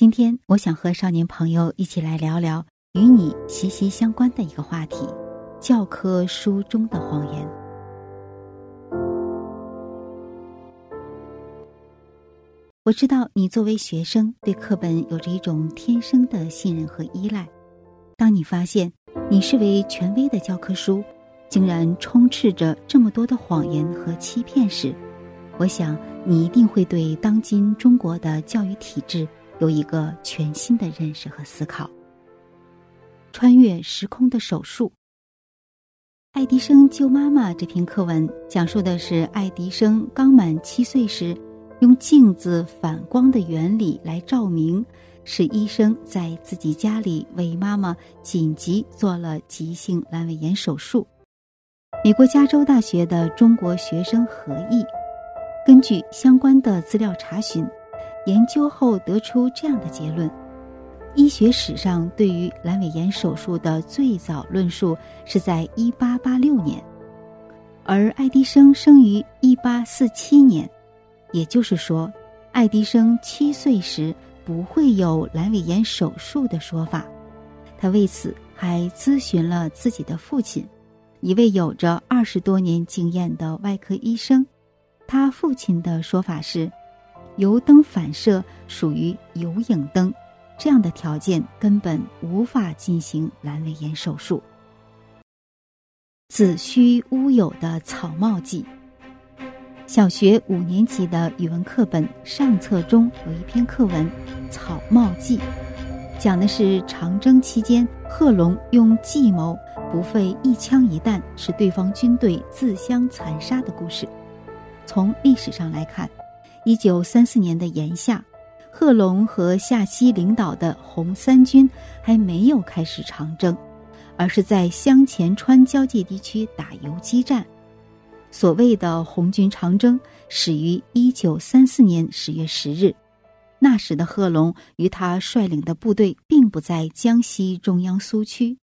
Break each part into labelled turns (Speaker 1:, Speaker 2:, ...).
Speaker 1: 今天，我想和少年朋友一起来聊聊与你息息相关的一个话题——教科书中的谎言。我知道你作为学生，对课本有着一种天生的信任和依赖。当你发现你视为权威的教科书，竟然充斥着这么多的谎言和欺骗时，我想你一定会对当今中国的教育体制。有一个全新的认识和思考。穿越时空的手术。爱迪生救妈妈这篇课文讲述的是爱迪生刚满七岁时，用镜子反光的原理来照明，使医生在自己家里为妈妈紧急做了急性阑尾炎手术。美国加州大学的中国学生何毅，根据相关的资料查询。研究后得出这样的结论：医学史上对于阑尾炎手术的最早论述是在1886年，而爱迪生生于1847年，也就是说，爱迪生七岁时不会有阑尾炎手术的说法。他为此还咨询了自己的父亲，一位有着二十多年经验的外科医生。他父亲的说法是。油灯反射属于有影灯，这样的条件根本无法进行阑尾炎手术。子虚乌有的草帽记。小学五年级的语文课本上册中有一篇课文《草帽记》，讲的是长征期间贺龙用计谋不费一枪一弹使对方军队自相残杀的故事。从历史上来看。一九三四年的炎夏，贺龙和夏曦领导的红三军还没有开始长征，而是在湘黔川交界地区打游击战。所谓的红军长征始于一九三四年十月十日，那时的贺龙与他率领的部队并不在江西中央苏区。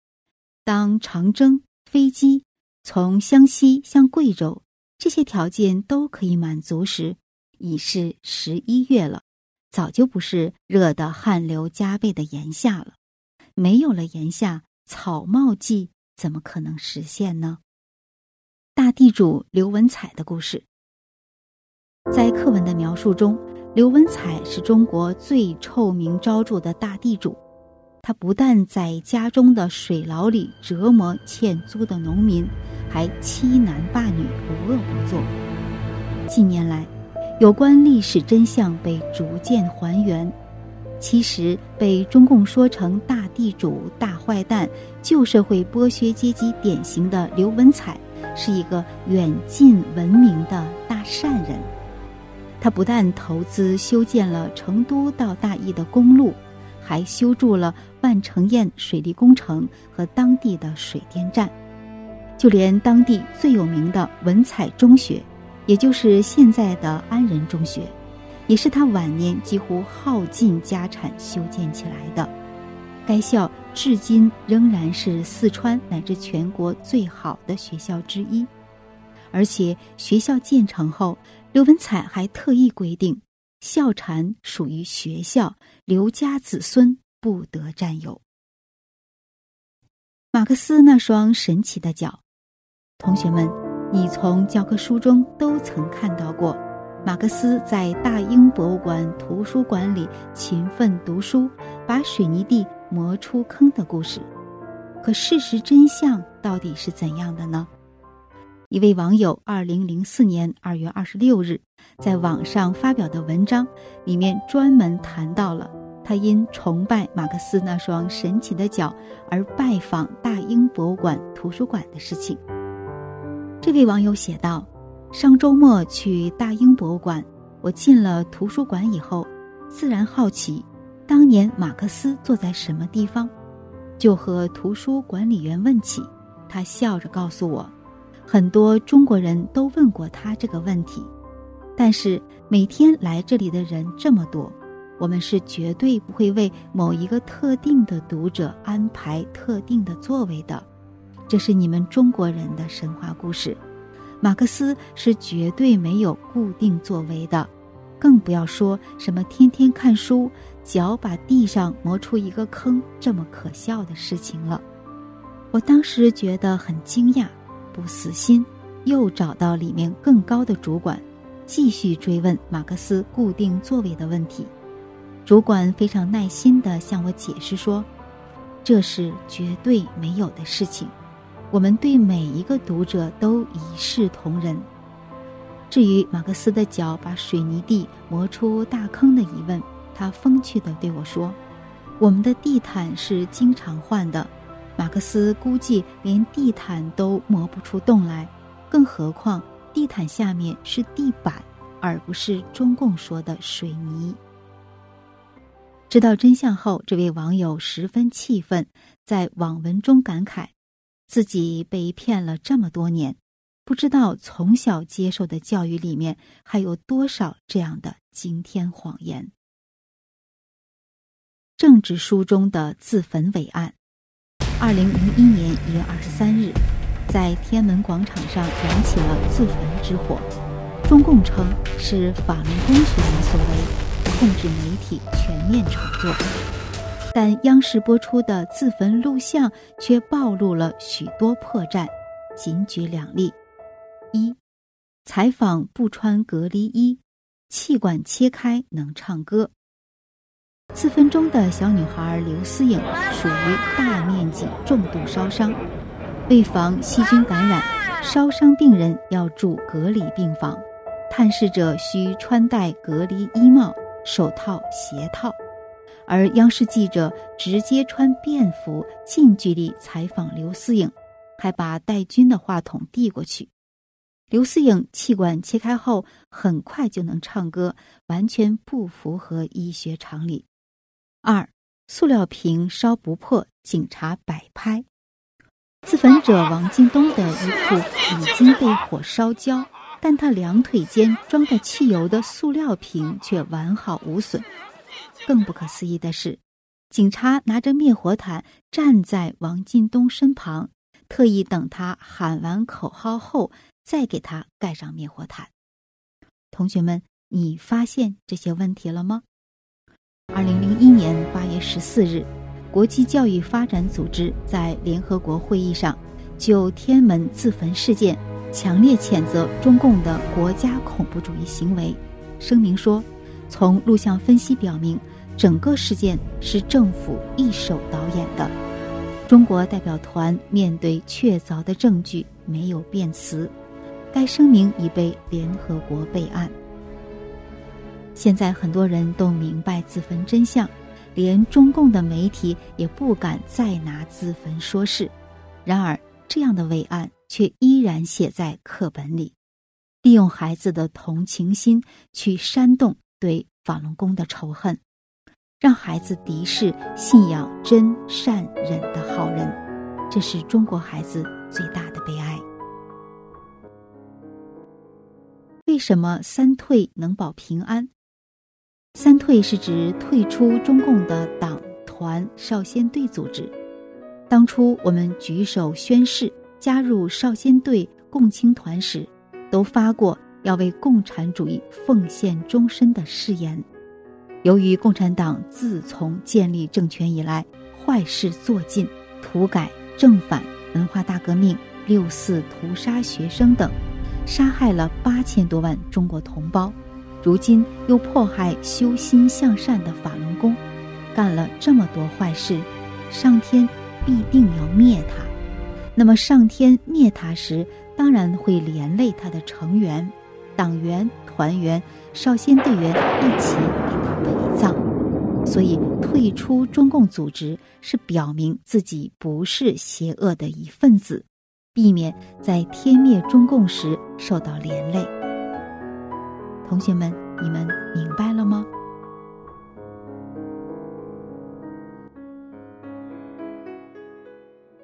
Speaker 1: 当长征飞机从湘西向贵州这些条件都可以满足时，已是十一月了，早就不是热得汗流浃背的炎夏了。没有了炎夏，草帽季怎么可能实现呢？大地主刘文彩的故事，在课文的描述中，刘文彩是中国最臭名昭著的大地主。他不但在家中的水牢里折磨欠租的农民，还欺男霸女，无恶不作。近年来，有关历史真相被逐渐还原，其实被中共说成大地主、大坏蛋、旧社会剥削阶级典型的刘文彩，是一个远近闻名的大善人。他不但投资修建了成都到大邑的公路，还修筑了万城堰水利工程和当地的水电站，就连当地最有名的文采中学。也就是现在的安仁中学，也是他晚年几乎耗尽家产修建起来的。该校至今仍然是四川乃至全国最好的学校之一。而且学校建成后，刘文彩还特意规定，校产属于学校，刘家子孙不得占有。马克思那双神奇的脚，同学们。你从教科书中都曾看到过，马克思在大英博物馆图书馆里勤奋读书，把水泥地磨出坑的故事。可事实真相到底是怎样的呢？一位网友二零零四年二月二十六日在网上发表的文章，里面专门谈到了他因崇拜马克思那双神奇的脚而拜访大英博物馆图书馆的事情。这位网友写道：“上周末去大英博物馆，我进了图书馆以后，自然好奇，当年马克思坐在什么地方，就和图书管理员问起。他笑着告诉我，很多中国人都问过他这个问题，但是每天来这里的人这么多，我们是绝对不会为某一个特定的读者安排特定的座位的。”这是你们中国人的神话故事，马克思是绝对没有固定作为的，更不要说什么天天看书、脚把地上磨出一个坑这么可笑的事情了。我当时觉得很惊讶，不死心，又找到里面更高的主管，继续追问马克思固定座位的问题。主管非常耐心地向我解释说：“这是绝对没有的事情，我们对每一个读者都一视同仁。”至于马克思的脚把水泥地磨出大坑的疑问，他风趣地对我说：“我们的地毯是经常换的，马克思估计连地毯都磨不出洞来，更何况地毯下面是地板，而不是中共说的水泥。”知道真相后，这位网友十分气愤，在网文中感慨：自己被骗了这么多年。不知道从小接受的教育里面还有多少这样的惊天谎言。政治书中的自焚伟案，二零零一年一月二十三日，在天安门广场上燃起了自焚之火。中共称是法轮功学员所为，控制媒体全面炒作，但央视播出的自焚录像却暴露了许多破绽，仅举两例。一，采访不穿隔离衣，气管切开能唱歌。自焚中的小女孩刘思颖属于大面积重度烧伤，为防细菌感染，烧伤病人要住隔离病房，探视者需穿戴隔离衣帽、手套、鞋套，而央视记者直接穿便服近距离采访刘思颖，还把戴军的话筒递过去。刘思颖气管切开后很快就能唱歌，完全不符合医学常理。二，塑料瓶烧不破，警察摆拍。自焚者王京东的衣裤已经被火烧焦，但他两腿间装着汽油的塑料瓶却完好无损。更不可思议的是，警察拿着灭火毯站在王进东身旁，特意等他喊完口号后。再给他盖上灭火毯。同学们，你发现这些问题了吗？二零零一年八月十四日，国际教育发展组织在联合国会议上就天门自焚事件强烈谴责中共的国家恐怖主义行为。声明说，从录像分析表明，整个事件是政府一手导演的。中国代表团面对确凿的证据，没有辩词。该声明已被联合国备案。现在很多人都明白自焚真相，连中共的媒体也不敢再拿自焚说事。然而，这样的伟案却依然写在课本里，利用孩子的同情心去煽动对法轮功的仇恨，让孩子敌视信仰真善忍的好人。这是中国孩子最大的悲哀。为什么三退能保平安？三退是指退出中共的党团少先队组织。当初我们举手宣誓加入少先队共青团时，都发过要为共产主义奉献终身的誓言。由于共产党自从建立政权以来，坏事做尽，土改、正反、文化大革命、六四屠杀学生等。杀害了八千多万中国同胞，如今又迫害修心向善的法轮功，干了这么多坏事，上天必定要灭他。那么上天灭他时，当然会连累他的成员、党员、团员、少先队员一起给他。所以退出中共组织是表明自己不是邪恶的一份子。避免在天灭中共时受到连累。同学们，你们明白了吗？